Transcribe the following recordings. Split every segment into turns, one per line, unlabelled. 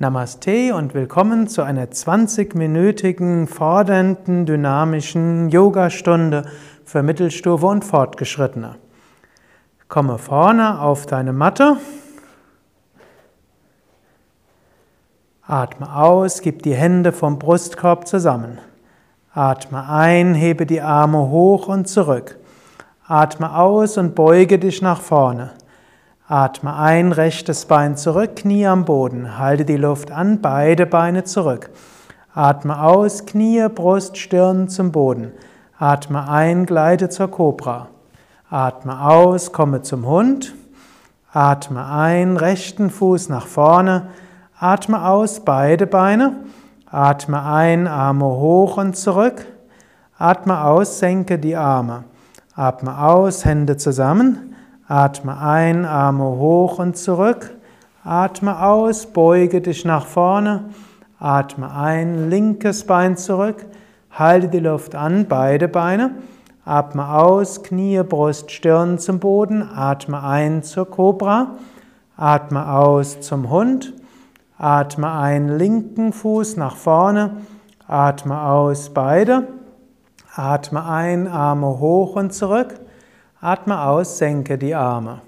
Namaste und willkommen zu einer 20-minütigen, fordernden, dynamischen Yogastunde für Mittelstufe und Fortgeschrittene. Komme vorne auf deine Matte. Atme aus, gib die Hände vom Brustkorb zusammen. Atme ein, hebe die Arme hoch und zurück. Atme aus und beuge dich nach vorne. Atme ein, rechtes Bein zurück, Knie am Boden. Halte die Luft an, beide Beine zurück. Atme aus, Knie, Brust, Stirn zum Boden. Atme ein, gleite zur Kobra. Atme aus, komme zum Hund. Atme ein, rechten Fuß nach vorne. Atme aus, beide Beine. Atme ein, Arme hoch und zurück. Atme aus, senke die Arme. Atme aus, Hände zusammen. Atme ein, Arme hoch und zurück. Atme aus, beuge dich nach vorne. Atme ein, linkes Bein zurück. Halte die Luft an, beide Beine. Atme aus, Knie, Brust, Stirn zum Boden. Atme ein zur Kobra. Atme aus zum Hund. Atme ein, linken Fuß nach vorne. Atme aus, beide. Atme ein, Arme hoch und zurück. Atme aus, senke die Arme.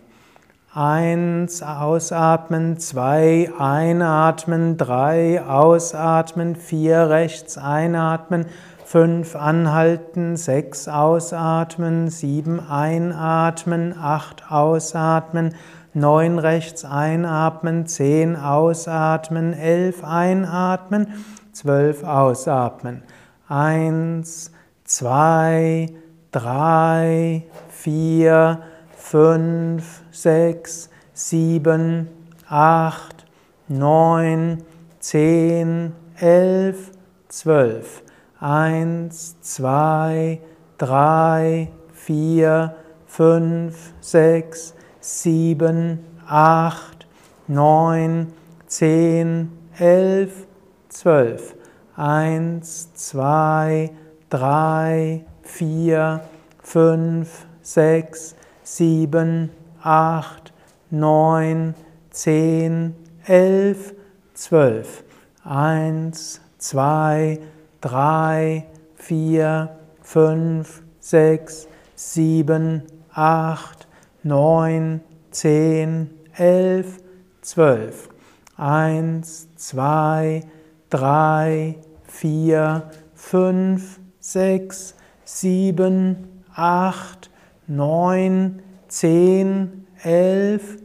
Eins, ausatmen, zwei, einatmen, drei, ausatmen, vier, rechts, einatmen, fünf, anhalten, sechs, ausatmen, sieben, einatmen, acht, ausatmen, neun, rechts, einatmen, zehn, ausatmen, elf, einatmen, zwölf, ausatmen. Eins, zwei, drei, vier, fünf, sechs, sieben, acht, neun, zehn, elf, zwölf. Eins, zwei, drei, vier, fünf, sechs, sieben, acht, neun, zehn, elf, zwölf. Eins, zwei, drei, vier, fünf, sechs, sieben, acht, neun, zehn, elf, zwölf. Eins, zwei, drei, vier, fünf, sechs, sieben, acht, neun, zehn, elf, zwölf. Eins, zwei, drei, vier, fünf, sechs, sieben, acht, neun, zehn, elf,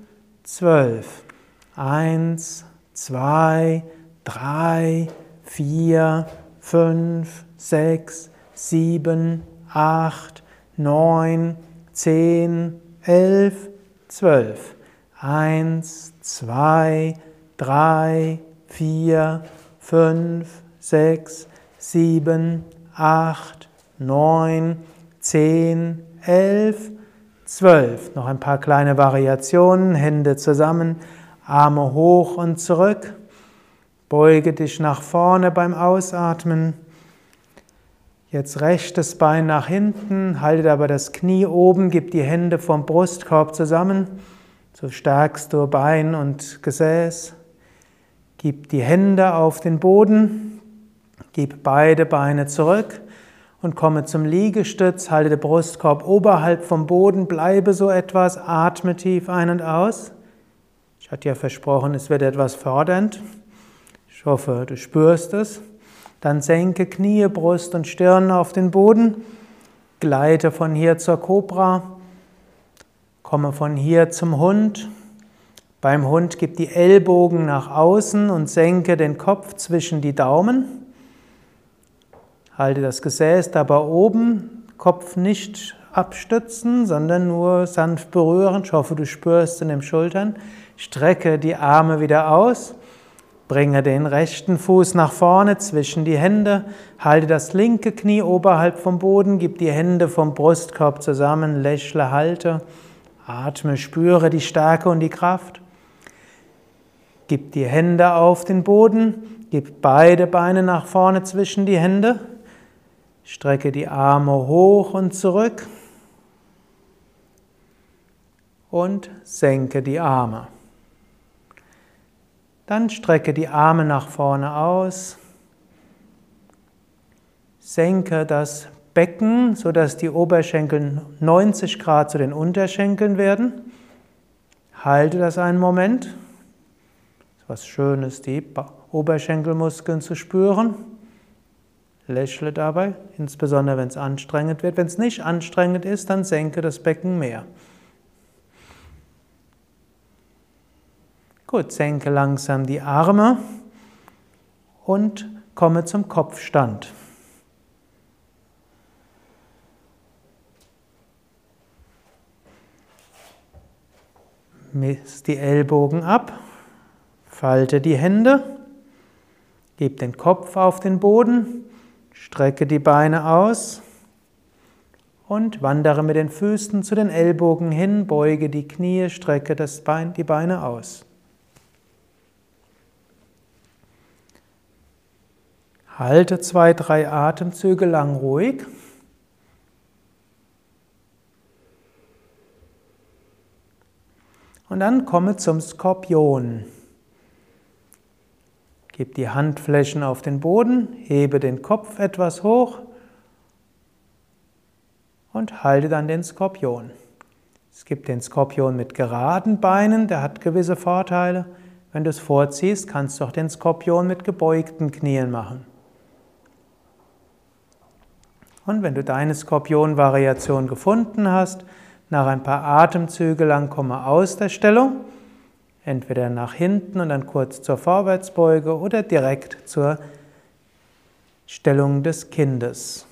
zwölf. Eins, zwei, drei, vier, fünf, sechs, sieben, acht, neun, zehn, elf, zwölf. Eins, zwei, drei, vier, fünf, sechs, sieben, acht, neun, zehn, elf, zwölf. Noch ein paar kleine Variationen. Hände zusammen, Arme hoch und zurück. Beuge dich nach vorne beim Ausatmen. Jetzt rechtes Bein nach hinten, halte aber das Knie oben, gib die Hände vom Brustkorb zusammen. So stärkst du Bein und Gesäß. Gib die Hände auf den Boden. Gib beide Beine zurück und komme zum Liegestütz, halte den Brustkorb oberhalb vom Boden, bleibe so etwas, atme tief ein und aus. Ich hatte ja versprochen, es wird etwas fordernd. Ich hoffe, du spürst es. Dann senke Knie, Brust und Stirn auf den Boden, gleite von hier zur Kobra, komme von hier zum Hund. Beim Hund gib die Ellbogen nach außen und senke den Kopf zwischen die Daumen. Halte das Gesäß dabei oben, Kopf nicht abstützen, sondern nur sanft berühren. Ich hoffe, du spürst in den Schultern. Strecke die Arme wieder aus. Bringe den rechten Fuß nach vorne zwischen die Hände. Halte das linke Knie oberhalb vom Boden. Gib die Hände vom Brustkorb zusammen. Lächle, halte. Atme, spüre die Stärke und die Kraft. Gib die Hände auf den Boden. Gib beide Beine nach vorne zwischen die Hände. Strecke die Arme hoch und zurück und senke die Arme. Dann strecke die Arme nach vorne aus. Senke das Becken, sodass die Oberschenkel 90 Grad zu den Unterschenkeln werden. Halte das einen Moment. Was Schönes, die Oberschenkelmuskeln zu spüren. Lächle dabei, insbesondere wenn es anstrengend wird. Wenn es nicht anstrengend ist, dann senke das Becken mehr. Gut, senke langsam die Arme und komme zum Kopfstand. Misst die Ellbogen ab, falte die Hände, gib den Kopf auf den Boden, strecke die Beine aus und wandere mit den Füßen zu den Ellbogen hin, beuge die Knie, strecke das Bein, die Beine aus. Halte zwei, drei Atemzüge lang ruhig. Und dann komme zum Skorpion. Gib die Handflächen auf den Boden, hebe den Kopf etwas hoch und halte dann den Skorpion. Es gibt den Skorpion mit geraden Beinen, der hat gewisse Vorteile. Wenn du es vorziehst, kannst du auch den Skorpion mit gebeugten Knien machen. Und wenn du deine Skorpion-Variation gefunden hast, nach ein paar Atemzüge lang komme aus der Stellung, entweder nach hinten und dann kurz zur Vorwärtsbeuge oder direkt zur Stellung des Kindes.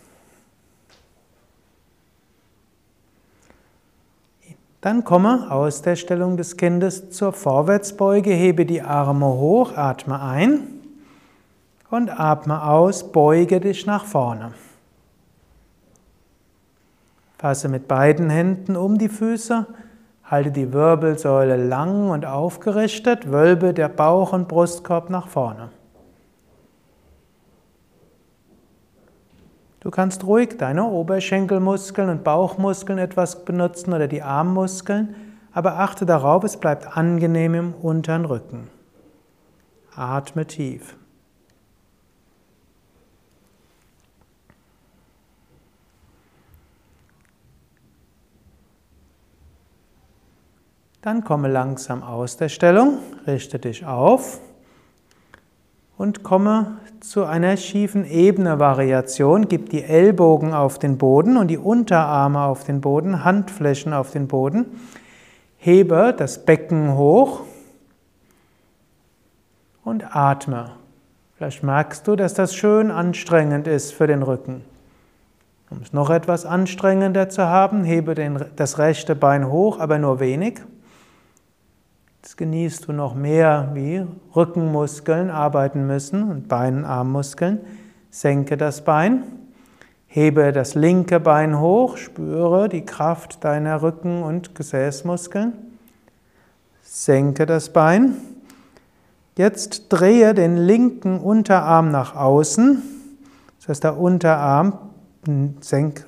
Dann komme aus der Stellung des Kindes zur Vorwärtsbeuge, hebe die Arme hoch, atme ein und atme aus, beuge dich nach vorne. Fasse mit beiden Händen um die Füße, halte die Wirbelsäule lang und aufgerichtet, wölbe der Bauch- und Brustkorb nach vorne. Du kannst ruhig deine Oberschenkelmuskeln und Bauchmuskeln etwas benutzen oder die Armmuskeln, aber achte darauf, es bleibt angenehm im unteren Rücken. Atme tief. Dann komme langsam aus der Stellung, richte dich auf und komme zu einer schiefen Ebene-Variation. Gib die Ellbogen auf den Boden und die Unterarme auf den Boden, Handflächen auf den Boden. Hebe das Becken hoch und atme. Vielleicht merkst du, dass das schön anstrengend ist für den Rücken. Um es noch etwas anstrengender zu haben, hebe den, das rechte Bein hoch, aber nur wenig. Jetzt genießt du noch mehr, wie Rückenmuskeln arbeiten müssen und Bein- Armmuskeln. Senke das Bein, hebe das linke Bein hoch, spüre die Kraft deiner Rücken- und Gesäßmuskeln. Senke das Bein. Jetzt drehe den linken Unterarm nach außen, das heißt der Unterarm senk,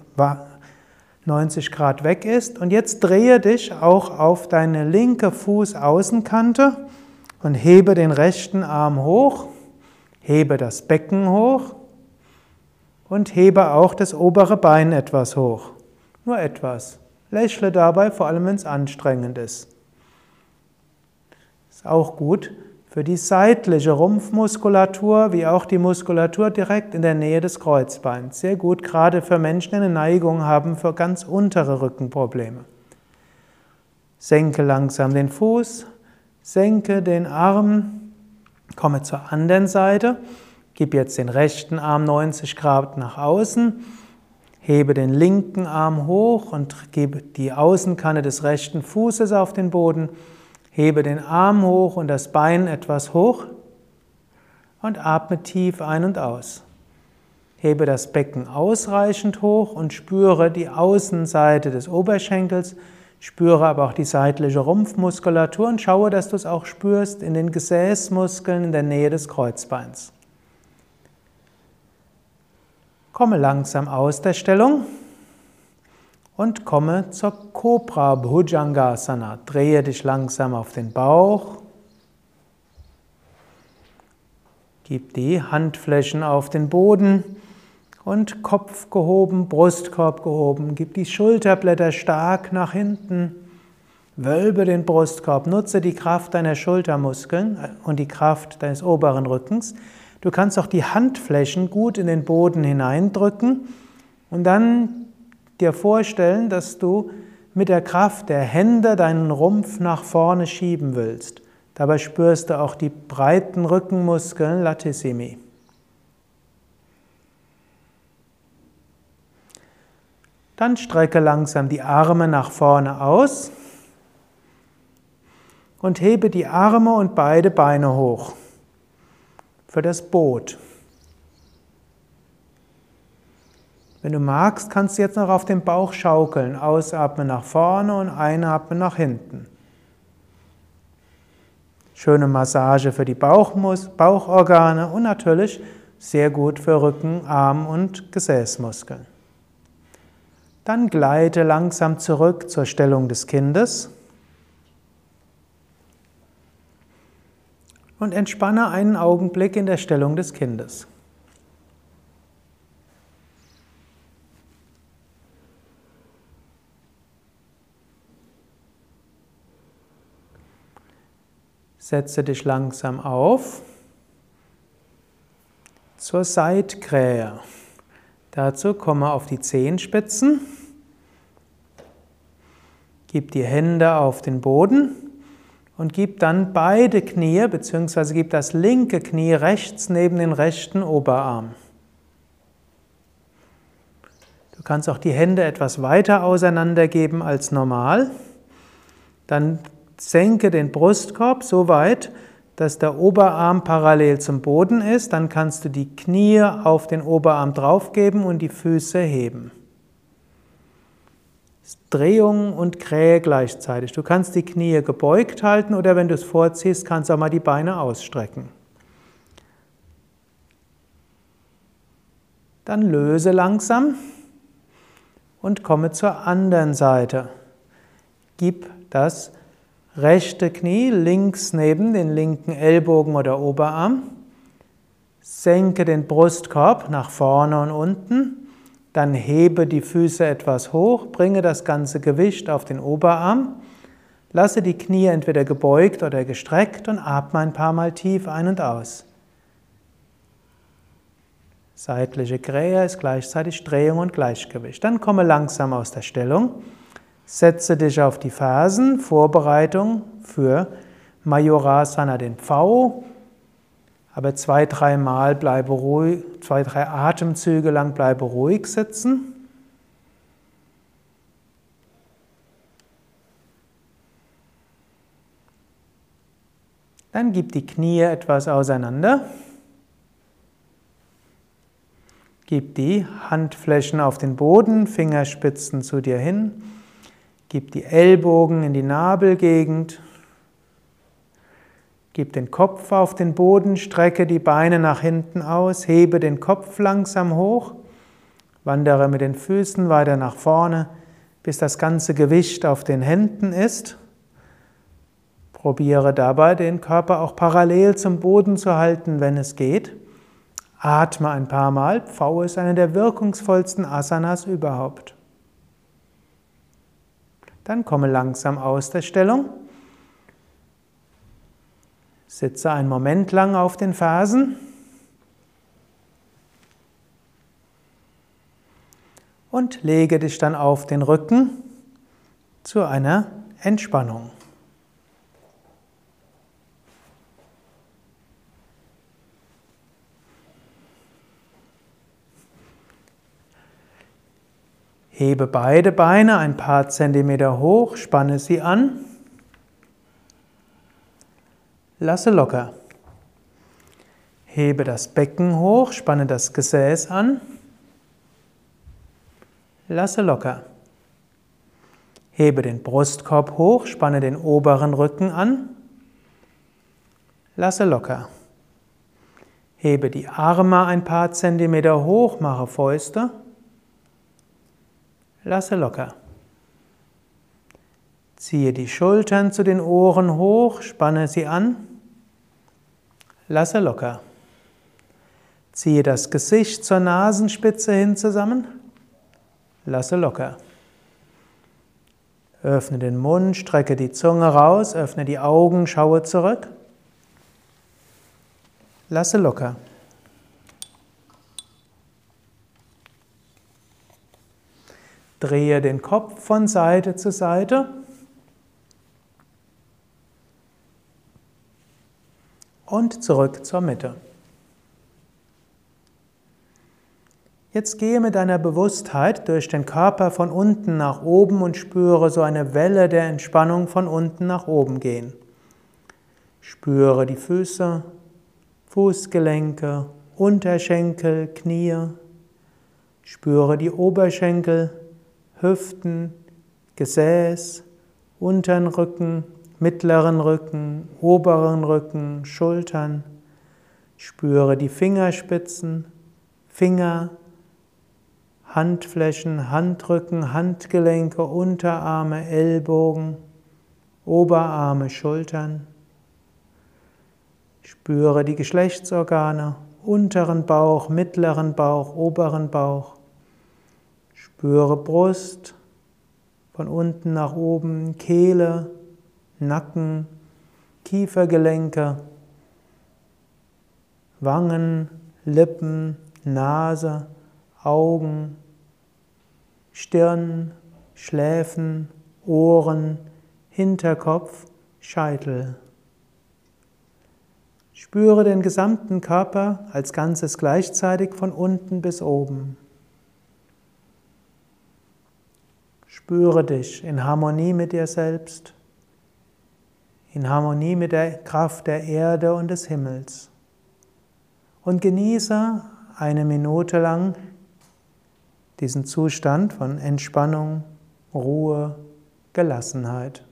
90 Grad weg ist. Und jetzt drehe dich auch auf deine linke Fußaußenkante und hebe den rechten Arm hoch, hebe das Becken hoch und hebe auch das obere Bein etwas hoch. Nur etwas. Lächle dabei, vor allem wenn es anstrengend ist. Ist auch gut, für die seitliche Rumpfmuskulatur wie auch die Muskulatur direkt in der Nähe des Kreuzbeins. Sehr gut, gerade für Menschen, die eine Neigung haben für ganz untere Rückenprobleme. Senke langsam den Fuß, senke den Arm, komme zur anderen Seite, gib jetzt den rechten Arm 90 Grad nach außen, hebe den linken Arm hoch und gebe die Außenkante des rechten Fußes auf den Boden Hebe den Arm hoch und das Bein etwas hoch und atme tief ein und aus. Hebe das Becken ausreichend hoch und spüre die Außenseite des Oberschenkels, spüre aber auch die seitliche Rumpfmuskulatur und schaue, dass du es auch spürst in den Gesäßmuskeln in der Nähe des Kreuzbeins. Komme langsam aus der Stellung und komme zur Cobra Bhujangasana. Drehe dich langsam auf den Bauch. Gib die Handflächen auf den Boden und Kopf gehoben, Brustkorb gehoben. Gib die Schulterblätter stark nach hinten. Wölbe den Brustkorb, nutze die Kraft deiner Schultermuskeln und die Kraft deines oberen Rückens. Du kannst auch die Handflächen gut in den Boden hineindrücken und dann dir vorstellen, dass du mit der Kraft der Hände deinen Rumpf nach vorne schieben willst. Dabei spürst du auch die breiten Rückenmuskeln Latissimi. Dann strecke langsam die Arme nach vorne aus und hebe die Arme und beide Beine hoch für das Boot. Wenn du magst, kannst du jetzt noch auf dem Bauch schaukeln. Ausatmen nach vorne und einatmen nach hinten. Schöne Massage für die Bauchmus Bauchorgane und natürlich sehr gut für Rücken, Arm und Gesäßmuskeln. Dann gleite langsam zurück zur Stellung des Kindes und entspanne einen Augenblick in der Stellung des Kindes. Setze dich langsam auf zur Seitkrähe. Dazu komme auf die Zehenspitzen. Gib die Hände auf den Boden und gib dann beide Knie bzw. gib das linke Knie rechts neben den rechten Oberarm. Du kannst auch die Hände etwas weiter auseinandergeben als normal. Dann senke den Brustkorb so weit, dass der Oberarm parallel zum Boden ist. Dann kannst du die Knie auf den Oberarm draufgeben und die Füße heben. Drehung und Krähe gleichzeitig. Du kannst die Knie gebeugt halten oder wenn du es vorziehst, kannst du auch mal die Beine ausstrecken. Dann löse langsam und komme zur anderen Seite. Gib das rechte Knie links neben den linken Ellbogen oder Oberarm. Senke den Brustkorb nach vorne und unten. Dann hebe die Füße etwas hoch, bringe das ganze Gewicht auf den Oberarm. Lasse die Knie entweder gebeugt oder gestreckt und atme ein paar Mal tief ein und aus. Seitliche Krähe ist gleichzeitig Drehung und Gleichgewicht. Dann komme langsam aus der Stellung. Setze dich auf die Fersen, Vorbereitung für Majorasana, den Pfau. Aber zwei, dreimal bleibe ruhig, zwei, drei Atemzüge lang bleibe ruhig sitzen. Dann gib die Knie etwas auseinander. Gib die Handflächen auf den Boden, Fingerspitzen zu dir hin. Gib die Ellbogen in die Nabelgegend. Gib den Kopf auf den Boden, strecke die Beine nach hinten aus, hebe den Kopf langsam hoch, wandere mit den Füßen weiter nach vorne, bis das ganze Gewicht auf den Händen ist. Probiere dabei, den Körper auch parallel zum Boden zu halten, wenn es geht. Atme ein paar Mal. V ist eine der wirkungsvollsten Asanas überhaupt. Dann komme langsam aus der Stellung. Sitze einen Moment lang auf den Fersen. Und lege dich dann auf den Rücken zu einer Entspannung. Hebe beide Beine ein paar Zentimeter hoch, spanne sie an. Lasse locker. Hebe das Becken hoch, spanne das Gesäß an. Lasse locker. Hebe den Brustkorb hoch, spanne den oberen Rücken an. Lasse locker. Hebe die Arme ein paar Zentimeter hoch, mache Fäuste. Lasse locker. Ziehe die Schultern zu den Ohren hoch, spanne sie an. Lasse locker. Ziehe das Gesicht zur Nasenspitze hin zusammen. Lasse locker. Öffne den Mund, strecke die Zunge raus, öffne die Augen, schaue zurück. Lasse locker. Drehe den Kopf von Seite zu Seite. Und zurück zur Mitte. Jetzt gehe mit deiner Bewusstheit durch den Körper von unten nach oben und spüre so eine Welle der Entspannung von unten nach oben gehen. Spüre die Füße, Fußgelenke, Unterschenkel, Knie. Spüre die Oberschenkel, Hüften, Gesäß, unteren Rücken, mittleren Rücken, oberen Rücken, Schultern. Spüre die Fingerspitzen, Finger, Handflächen, Handrücken, Handgelenke, Unterarme, Ellbogen, Oberarme, Schultern. Spüre die Geschlechtsorgane, unteren Bauch, mittleren Bauch, oberen Bauch. Spüre Brust, von unten nach oben, Kehle, Nacken, Kiefergelenke, Wangen, Lippen, Nase, Augen, Stirn, Schläfen, Ohren, Hinterkopf, Scheitel. Spüre den gesamten Körper als Ganzes gleichzeitig von unten bis oben. Spüre dich in Harmonie mit dir selbst, in Harmonie mit der Kraft der Erde und des Himmels. Und genieße eine Minute lang diesen Zustand von Entspannung, Ruhe, Gelassenheit.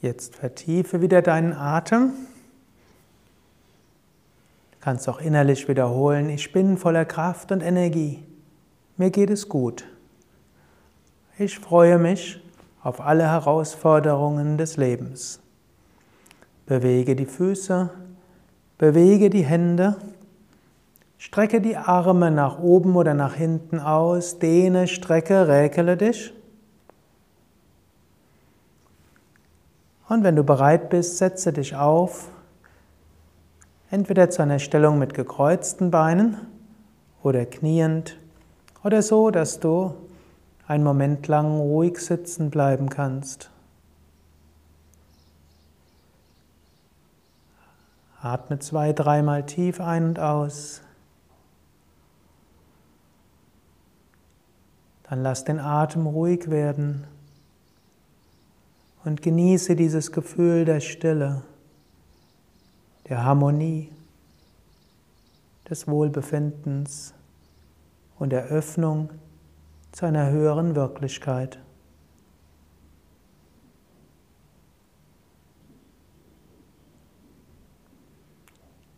Jetzt vertiefe wieder deinen Atem. Du kannst auch innerlich wiederholen, ich bin voller Kraft und Energie. Mir geht es gut. Ich freue mich auf alle Herausforderungen des Lebens. Bewege die Füße, bewege die Hände, strecke die Arme nach oben oder nach hinten aus, dehne, strecke, räkele dich. Und wenn du bereit bist, setze dich auf, entweder zu einer Stellung mit gekreuzten Beinen oder kniend oder so, dass du einen Moment lang ruhig sitzen bleiben kannst. Atme zwei, dreimal tief ein und aus. Dann lass den Atem ruhig werden und genieße dieses Gefühl der Stille, der Harmonie, des Wohlbefindens und der Öffnung zu einer höheren Wirklichkeit.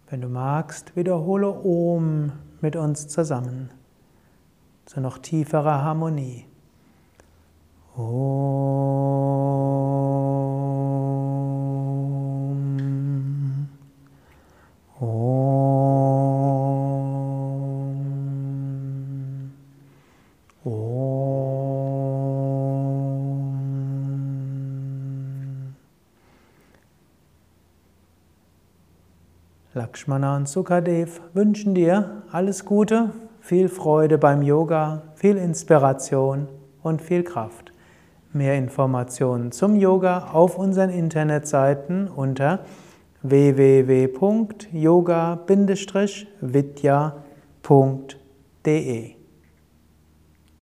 Wenn du magst, wiederhole Om mit uns zusammen zu noch tieferer Harmonie. Lakshmana und Sukadev wünschen dir alles Gute, viel Freude beim Yoga, viel Inspiration und viel Kraft. Mehr Informationen zum Yoga auf unseren Internetseiten unter www.yoga-vidya.de